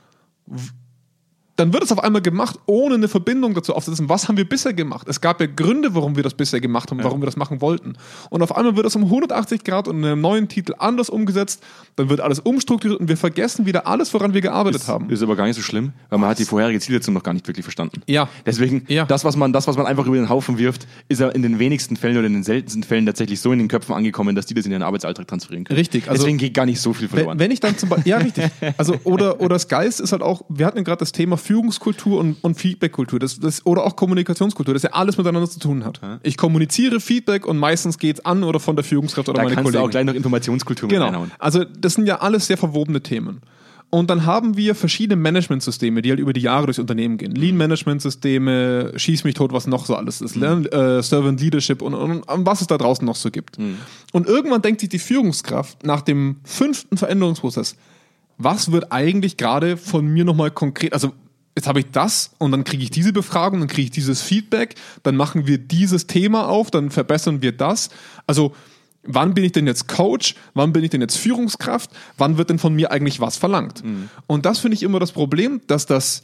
Dann wird es auf einmal gemacht, ohne eine Verbindung dazu aufzusetzen. Was haben wir bisher gemacht? Es gab ja Gründe, warum wir das bisher gemacht haben, warum wir das machen wollten. Und auf einmal wird es um 180 Grad und in einem neuen Titel anders umgesetzt. Dann wird alles umstrukturiert und wir vergessen wieder alles, woran wir gearbeitet haben. Ist aber gar nicht so schlimm, weil man hat die vorherige Zielsetzung noch gar nicht wirklich verstanden. Ja. Deswegen, Ja. das, was man, das, was man einfach über den Haufen wirft, ist ja in den wenigsten Fällen oder in den seltensten Fällen tatsächlich so in den Köpfen angekommen, dass die das in ihren Arbeitsalltag transferieren können. Richtig, also- Deswegen geht gar nicht so viel verloren. Wenn, wenn ich dann zum Beispiel, ja, richtig. Also, oder, oder das Geist ist halt auch, wir hatten ja gerade das Thema Führungskultur und, und Feedbackkultur, das, das, oder auch Kommunikationskultur, das ja alles miteinander zu tun hat. Ich kommuniziere Feedback und meistens geht's an oder von der Führungskraft oder da meine kannst du Kollegen. auch gleich noch Informationskultur mit Genau. reinhauen. Also das sind ja alles sehr verwobene Themen. Und dann haben wir verschiedene Managementsysteme, die halt über die Jahre durchs Unternehmen gehen. Lean-Management-Systeme, schieß mich tot, was noch so alles ist. Lern, äh, Servant Leadership und, und, und was es da draußen noch so gibt. Und irgendwann denkt sich die Führungskraft nach dem fünften Veränderungsprozess, was wird eigentlich gerade von mir nochmal konkret, also jetzt habe ich das und dann kriege ich diese Befragung, dann kriege ich dieses Feedback, dann machen wir dieses Thema auf, dann verbessern wir das. Also wann bin ich denn jetzt Coach, wann bin ich denn jetzt Führungskraft, wann wird denn von mir eigentlich was verlangt? Und das finde ich immer das Problem, dass das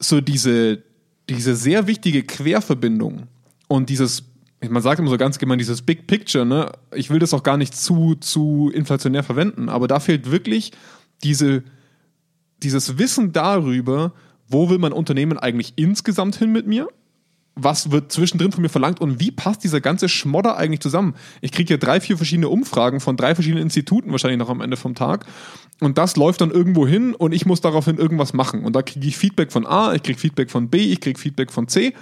so diese, diese sehr wichtige Querverbindung und dieses, man sagt immer so ganz gemein, dieses Big Picture, ne? ich will das auch gar nicht zu, zu inflationär verwenden, aber da fehlt wirklich diese, dieses Wissen darüber, wo will mein Unternehmen eigentlich insgesamt hin mit mir? Was wird zwischendrin von mir verlangt und wie passt dieser ganze Schmodder eigentlich zusammen? Ich kriege hier drei, vier verschiedene Umfragen von drei verschiedenen Instituten wahrscheinlich noch am Ende vom Tag. Und das läuft dann irgendwo hin und ich muss daraufhin irgendwas machen. Und da kriege ich Feedback von A, ich kriege Feedback von B, ich kriege Feedback von C.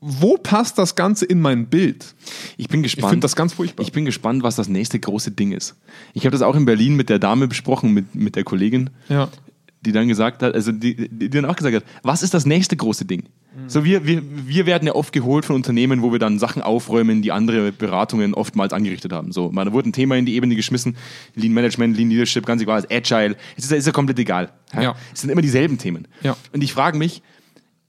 Wo passt das Ganze in mein Bild? Ich bin Ich gespannt. finde das ganz furchtbar. Ich bin gespannt, was das nächste große Ding ist. Ich habe das auch in Berlin mit der Dame besprochen, mit, mit der Kollegin, ja. Die dann gesagt hat, also die, die dann auch gesagt hat, was ist das nächste große Ding? So wir, wir, wir werden ja oft geholt von Unternehmen, wo wir dann Sachen aufräumen, die andere Beratungen oftmals angerichtet haben. So, man, da wurde ein Thema in die Ebene geschmissen, Lean Management, Lean Leadership, ganz egal, Agile, es ist, ja- ist ja komplett egal. Ja. Es sind immer dieselben Themen. Ja. Und ich frage mich,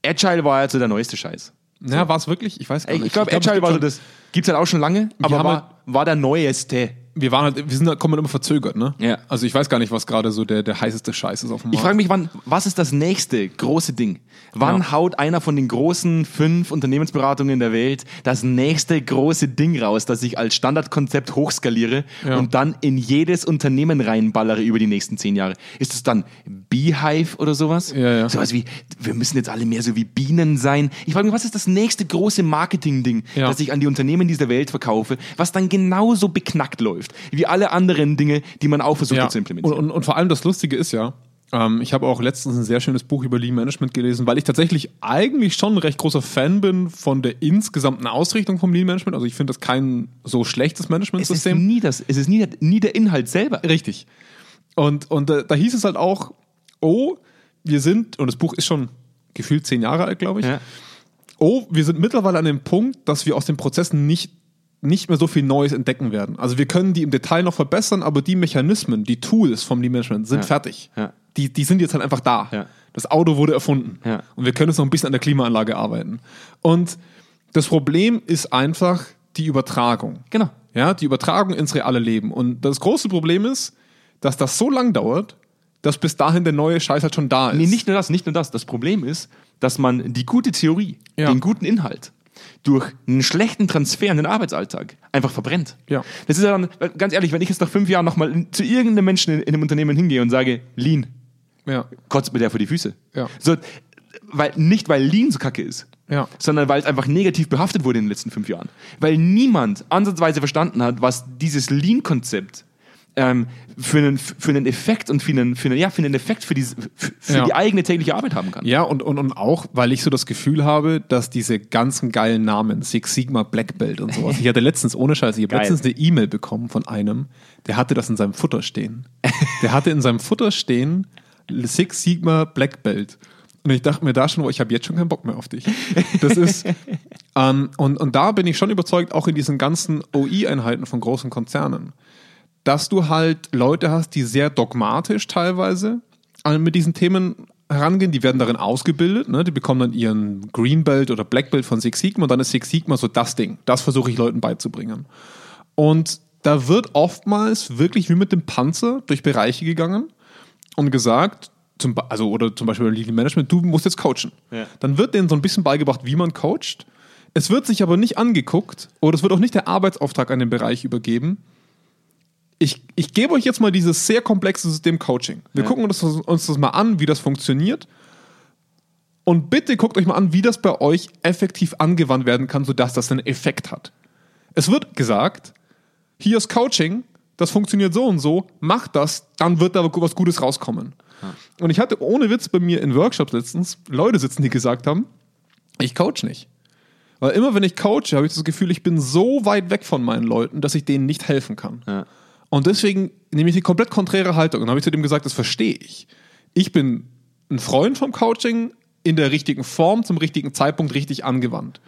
Agile war ja so der neueste Scheiß. Ja, war es wirklich? Ich weiß gar nicht. ich glaube, glaub, es Agile gibt war so das, gibt's halt auch schon lange, aber war, war der neueste. Wir waren halt, wir sind, halt- kommen halt immer verzögert, ne? Ja. Also ich weiß gar nicht, was gerade so der, der heißeste Scheiß ist auf dem Ich Markt. frage mich, wann, was ist das nächste große Ding? Wann Ja. haut einer von den großen fünf Unternehmensberatungen der Welt das nächste große Ding raus, das ich als Standardkonzept hochskaliere Ja. und dann in jedes Unternehmen reinballere über die nächsten zehn Jahre? Ist es dann Beehive oder sowas? Ja, ja. Sowas wie, wir müssen jetzt alle mehr so wie Bienen sein. Ich frage mich, was ist das nächste große Marketing-Ding, das ich an die Unternehmen dieser Welt verkaufe, was dann genauso beknackt läuft, wie alle anderen Dinge, die man auch versucht hat zu Und, implementieren? und, und vor allem das Lustige ist ja, ähm, ich habe auch letztens ein sehr schönes Buch über Lean Management gelesen, weil ich tatsächlich eigentlich schon ein recht großer Fan bin von der insgesamten Ausrichtung vom Lean Management. Also ich finde das kein so schlechtes es ist Managementsystem. nie das, es ist nie, der- nie der Inhalt selber. Richtig. Und, und äh, da hieß es halt auch, oh, wir sind, und das Buch ist schon gefühlt zehn Jahre alt, glaube ich. Ja. oh, wir sind mittlerweile an dem Punkt, dass wir aus den Prozessen nicht, nicht mehr so viel Neues entdecken werden. Also wir können die im Detail noch verbessern, aber die Mechanismen, die Tools vom Lean Management sind Ja. fertig. Ja. Die, die sind jetzt halt einfach da. Ja. Das Auto wurde erfunden. Und wir können jetzt noch ein bisschen an der Klimaanlage arbeiten. Und das Problem ist einfach die Übertragung. Genau. Ja, die Übertragung ins reale Leben. Und das große Problem ist, dass das so lang dauert, dass bis dahin der neue Scheiß halt schon da ist. Nee, nicht nur das, nicht nur das. Das Problem ist, dass man die gute Theorie, den guten Inhalt durch einen schlechten Transfer in den Arbeitsalltag einfach verbrennt. Ja. Das ist ja dann, ganz ehrlich, wenn ich jetzt nach fünf Jahren nochmal zu irgendeinem Menschen in, in einem Unternehmen hingehe und sage, Lean, Ja. kotzt mir der vor die Füße. Ja. So, weil, nicht, weil Lean so kacke ist, Ja. sondern weil es einfach negativ behaftet wurde in den letzten fünf Jahren. Weil niemand ansatzweise verstanden hat, was dieses Lean-Konzept ähm, für, einen, für einen Effekt und für einen, für einen, ja, für einen Effekt für, diese, für, Ja. die eigene tägliche Arbeit haben kann. Ja, und, und, und auch, weil ich so das Gefühl habe, dass diese ganzen geilen Namen, Six Sigma, Black Belt und sowas. Ich hatte letztens, ohne Scheiß, ich habe letztens eine E-Mail bekommen von einem, der hatte das in seinem Futter stehen. Der hatte in seinem Futter stehen Six Sigma, Black Belt. Und ich dachte mir da schon, oh, ich habe jetzt schon keinen Bock mehr auf dich. Das ist, ähm, und, und da bin ich schon überzeugt, auch in diesen ganzen OI-Einheiten von großen Konzernen, dass du halt Leute hast, die sehr dogmatisch teilweise äh, mit diesen Themen herangehen, die werden darin ausgebildet, ne? die bekommen dann ihren Green Belt oder Black Belt von Six Sigma und dann ist Six Sigma so das Ding. Das versuche ich Leuten beizubringen. Und da wird oftmals wirklich wie mit dem Panzer durch Bereiche gegangen und gesagt, zum, also oder zum Beispiel Lean Management, du musst jetzt coachen. Ja. Dann wird denen so ein bisschen beigebracht, wie man coacht. Es wird sich aber nicht angeguckt oder es wird auch nicht der Arbeitsauftrag an den Bereich übergeben. Ich, ich gebe euch jetzt mal dieses sehr komplexe System Coaching. Wir gucken uns das, uns das mal an, wie das funktioniert. Und bitte guckt euch mal an, wie das bei euch effektiv angewandt werden kann, sodass das einen Effekt hat. Es wird gesagt, hier ist Coaching, das funktioniert so und so, macht das, dann wird da was Gutes rauskommen. Und ich hatte ohne Witz bei mir in Workshops letztens Leute sitzen, die gesagt haben, ich coach nicht. Weil immer wenn ich coache, habe ich das Gefühl, ich bin so weit weg von meinen Leuten, dass ich denen nicht helfen kann. Ja. Und deswegen nehme ich die komplett konträre Haltung. Und habe ich zu dem gesagt, das verstehe ich. Ich bin ein Freund vom Coaching in der richtigen Form, zum richtigen Zeitpunkt richtig angewandt.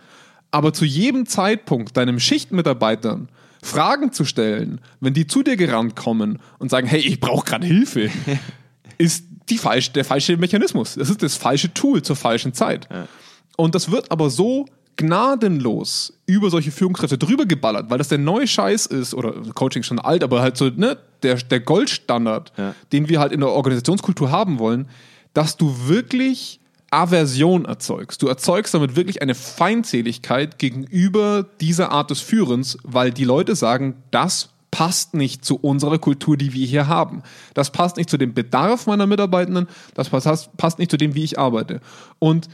Aber zu jedem Zeitpunkt deinem Schichtmitarbeitern Fragen zu stellen, wenn die zu dir gerannt kommen und sagen, hey, ich brauche gerade Hilfe, ist die falsch, der falsche Mechanismus. Das ist das falsche Tool zur falschen Zeit. Und das wird aber so gnadenlos über solche Führungskräfte drüber geballert, weil das der neue Scheiß ist, oder Coaching ist schon alt, aber halt so, ne, der, der Goldstandard, Ja. den wir halt in der Organisationskultur haben wollen, dass du wirklich Aversion erzeugst. Du erzeugst damit wirklich eine Feindseligkeit gegenüber dieser Art des Führens, weil die Leute sagen, das passt nicht zu unserer Kultur, die wir hier haben. Das passt nicht zu dem Bedarf meiner Mitarbeitenden, das passt, passt nicht zu dem, wie ich arbeite. Und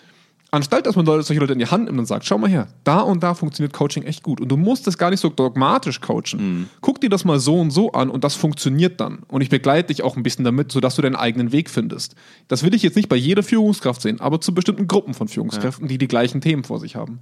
anstatt dass man Leute, solche Leute in die Hand nimmt und sagt, schau mal her, da und da funktioniert Coaching echt gut. Und du musst das gar nicht so dogmatisch coachen. Guck dir das mal so und so an und das funktioniert dann. Und ich begleite dich auch ein bisschen damit, sodass du deinen eigenen Weg findest. Das will ich jetzt nicht bei jeder Führungskraft sehen, aber zu bestimmten Gruppen von Führungskräften, die die gleichen Themen vor sich haben.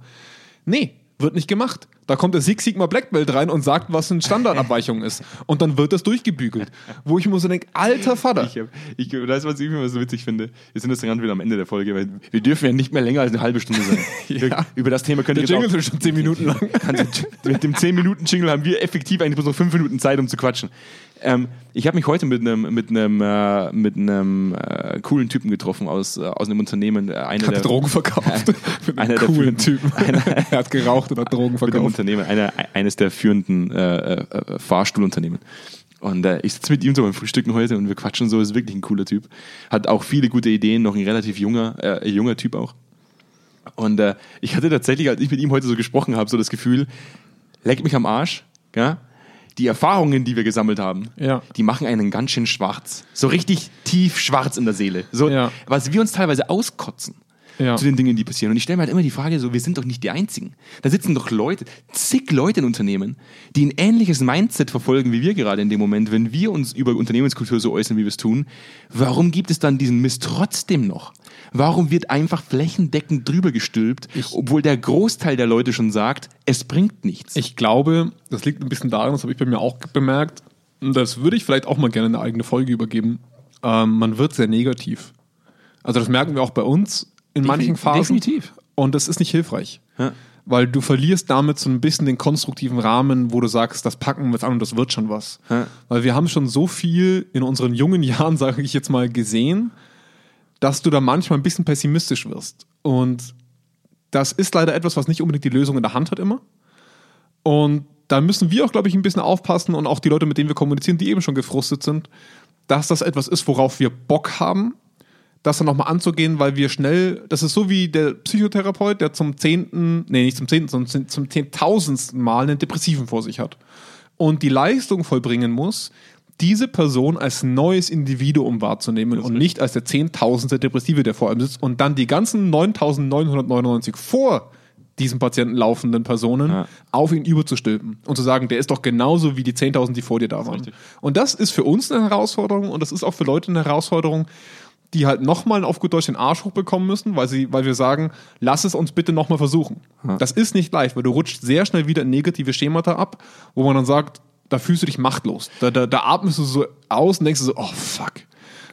Nee, wird nicht gemacht. Da kommt der Six Sigma Black Belt rein und sagt, was eine Standardabweichung ist. Und dann wird das durchgebügelt. Wo ich mir so denke, alter Vater. Ich, hab, ich das, was ich immer so witzig finde. Wir sind jetzt gerade wieder am Ende der Folge, weil wir dürfen ja nicht mehr länger als eine halbe Stunde sein. Ja. Über das Thema könnte Der ich jetzt Jingle auch, ist schon zehn Minuten lang. Also, mit dem 10-Minuten-Jingle haben wir effektiv eigentlich bloß noch 5 Minuten Zeit, um zu quatschen. Ähm, ich habe mich heute mit einem mit einem äh, mit einem äh, coolen Typen getroffen aus, äh, aus einem Unternehmen. Äh, einer Hat der, Drogen verkauft. Einer der coolen führenden- Typen. er hat geraucht und hat Drogen verkauft. Unternehmen, einer, eines der führenden äh, äh, Fahrstuhlunternehmen. Und äh, ich sitze mit ihm so beim Frühstücken heute und wir quatschen so, ist wirklich ein cooler Typ. Hat auch viele gute Ideen, noch ein relativ junger, äh, junger Typ auch. Und äh, ich hatte tatsächlich, als ich mit ihm heute so gesprochen habe, so das Gefühl, leck mich am Arsch, ja? Die Erfahrungen, die wir gesammelt haben, Ja. die machen einen ganz schön schwarz. So richtig tief schwarz in der Seele. So, Ja. was wir uns teilweise auskotzen Ja. zu den Dingen, die passieren. Und ich stelle mir halt immer die Frage, so, wir sind doch nicht die Einzigen. Da sitzen doch Leute, zig Leute in Unternehmen, die ein ähnliches Mindset verfolgen wie wir gerade in dem Moment, wenn wir uns über Unternehmenskultur so äußern, wie wir es tun. Warum gibt es dann diesen Mist trotzdem noch? Warum wird einfach flächendeckend drüber gestülpt, obwohl der Großteil der Leute schon sagt, es bringt nichts? Ich glaube, das liegt ein bisschen daran, das habe ich bei mir auch bemerkt, und das würde ich vielleicht auch mal gerne eine eigene Folge übergeben. Ähm, man wird sehr negativ. Also das merken wir auch bei uns in manchen Phasen. definitiv. Und das ist nicht hilfreich. Ja. Weil du verlierst damit so ein bisschen den konstruktiven Rahmen, wo du sagst, das packen wir jetzt an und das wird schon was. Ja. Weil wir haben schon so viel in unseren jungen Jahren, sage ich jetzt mal, gesehen, dass du da manchmal ein bisschen pessimistisch wirst. Und das ist leider etwas, was nicht unbedingt die Lösung in der Hand hat immer. Und da müssen wir auch, glaube ich, ein bisschen aufpassen und auch die Leute, mit denen wir kommunizieren, die eben schon gefrustet sind, dass das etwas ist, worauf wir Bock haben, das dann nochmal anzugehen, weil wir schnell, das ist so wie der Psychotherapeut, der zum zehnten, nee, nicht zum zehnten, sondern zum zehntausendsten Mal einen Depressiven vor sich hat und die Leistung vollbringen muss, diese Person als neues Individuum wahrzunehmen und nicht als der zehntausendste Depressive, der vor ihm sitzt und dann die ganzen 9999 vor diesem Patienten laufenden Personen Ja. auf ihn überzustülpen und zu sagen, der ist doch genauso wie die 10.000, die vor dir da waren. Und das ist für uns eine Herausforderung und das ist auch für Leute eine Herausforderung, die halt nochmal auf gut Deutsch den Arsch hochbekommen müssen, weil, sie, weil wir sagen, lass es uns bitte nochmal versuchen. Das ist nicht leicht, weil du rutscht sehr schnell wieder in negative Schemata ab, wo man dann sagt, da fühlst du dich machtlos. Da, da, da atmest du so aus und denkst so, oh fuck.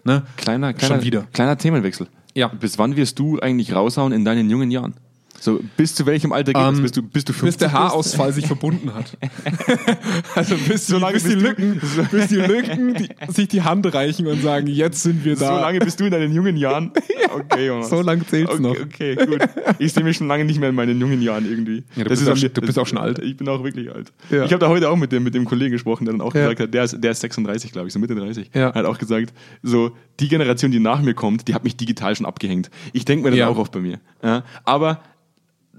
Ne? Kleiner, kleiner, Schon wieder. kleiner Themenwechsel. Ja. Bis wann wirst du eigentlich raushauen in deinen jungen Jahren? So, bis zu welchem Alter geht es? Ähm, Bist du, bist du 50 bis der? Haarausfall sich verbunden hat. also bis, so lange bis, die Lücken, bis die Lücken die, sich die Hand reichen und sagen, jetzt sind wir da. So lange bist du in deinen jungen Jahren? Okay, Jonas. So lange zählt's okay, noch. Okay, gut. Ich sehe mich schon lange nicht mehr in meinen jungen Jahren irgendwie. Ja, du Das bist an auch- mir- du bist auch schon alt. Ich bin auch wirklich alt. Ja. Ich habe da heute auch mit dem, mit dem Kollegen gesprochen, der dann auch Ja. gesagt hat, der ist, der ist 36, glaube ich, so Mitte 30. Ja. Hat auch gesagt, so die Generation, die nach mir kommt, die hat mich digital schon abgehängt. Ich denke mir das auch oft bei mir. Aber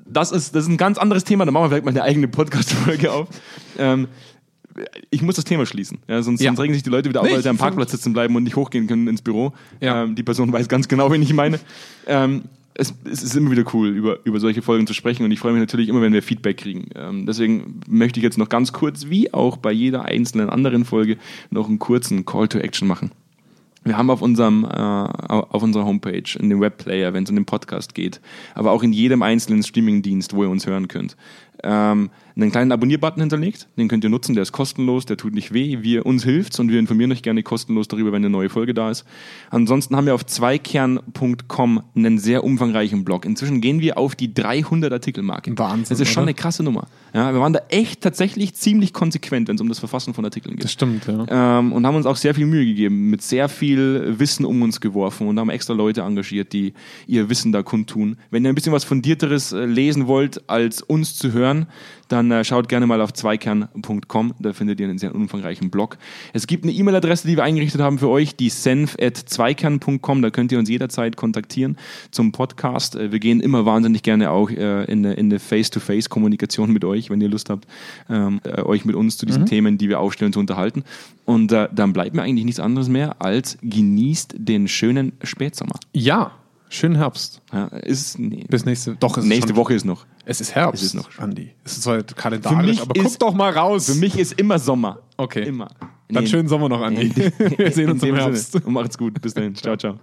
das ist, das ist ein ganz anderes Thema, da machen wir vielleicht mal eine eigene Podcast-Folge auf. Ähm, ich muss das Thema schließen. Ja, sonst, Ja. sonst regen sich die Leute wieder auf, Nee, weil sie am Parkplatz sitzen bleiben und nicht hochgehen können ins Büro. Ja. Ähm, die Person weiß ganz genau, wen ich meine. Ähm, es, es ist immer wieder cool, über, über solche Folgen zu sprechen und ich freue mich natürlich immer, wenn wir Feedback kriegen. Ähm, deswegen möchte ich jetzt noch ganz kurz, wie auch bei jeder einzelnen anderen Folge, noch einen kurzen Call to Action machen. Wir haben auf unserem äh, auf unserer Homepage, in dem Webplayer, wenn es um den Podcast geht, aber auch in jedem einzelnen Streamingdienst, wo ihr uns hören könnt, ähm, einen kleinen Abonnierbutton hinterlegt. Den könnt ihr nutzen, der ist kostenlos, der tut nicht weh. Wir uns hilft's und wir informieren euch gerne kostenlos darüber, wenn eine neue Folge da ist. Ansonsten haben wir auf zweikern.com einen sehr umfangreichen Blog. Inzwischen gehen wir auf die 300 Artikelmarke. Wahnsinn, Das ist schon oder? eine krasse Nummer. Ja, wir waren da echt tatsächlich ziemlich konsequent, wenn es um das Verfassen von Artikeln geht Das stimmt, ja. ähm, und haben uns auch sehr viel Mühe gegeben, mit sehr viel Wissen um uns geworfen und haben extra Leute engagiert, die ihr Wissen da kundtun. Wenn ihr ein bisschen was Fundierteres äh, lesen wollt, als uns zu hören, dann äh, schaut gerne mal auf zweikern.com, da findet ihr einen sehr umfangreichen Blog. Es gibt eine E-Mail-Adresse, die wir eingerichtet haben für euch, die senf.zweikern.com, da könnt ihr uns jederzeit kontaktieren zum Podcast. Äh, wir gehen immer wahnsinnig gerne auch äh, in eine, in eine Face-to-Face-Kommunikation mit euch, wenn ihr Lust habt, ähm, äh, euch mit uns zu diesen Themen, die wir aufstellen, zu unterhalten. Und äh, dann bleibt mir eigentlich nichts anderes mehr, als genießt den schönen Spätsommer. Ja, schönen Herbst. Ja, ist, nee, Bis nächste, doch, ist nächste schon- Woche ist noch. Es ist Herbst. Es ist noch- Andi. Es ist halt kalendarisch, Für mich aber ist- guck doch mal raus. Für mich ist immer Sommer. Okay. Immer. Dann Nee, schönen Sommer noch, Andi. in- Wir sehen uns im Herbst. Sinne. Und macht's gut. Bis dahin. Ciao, ciao.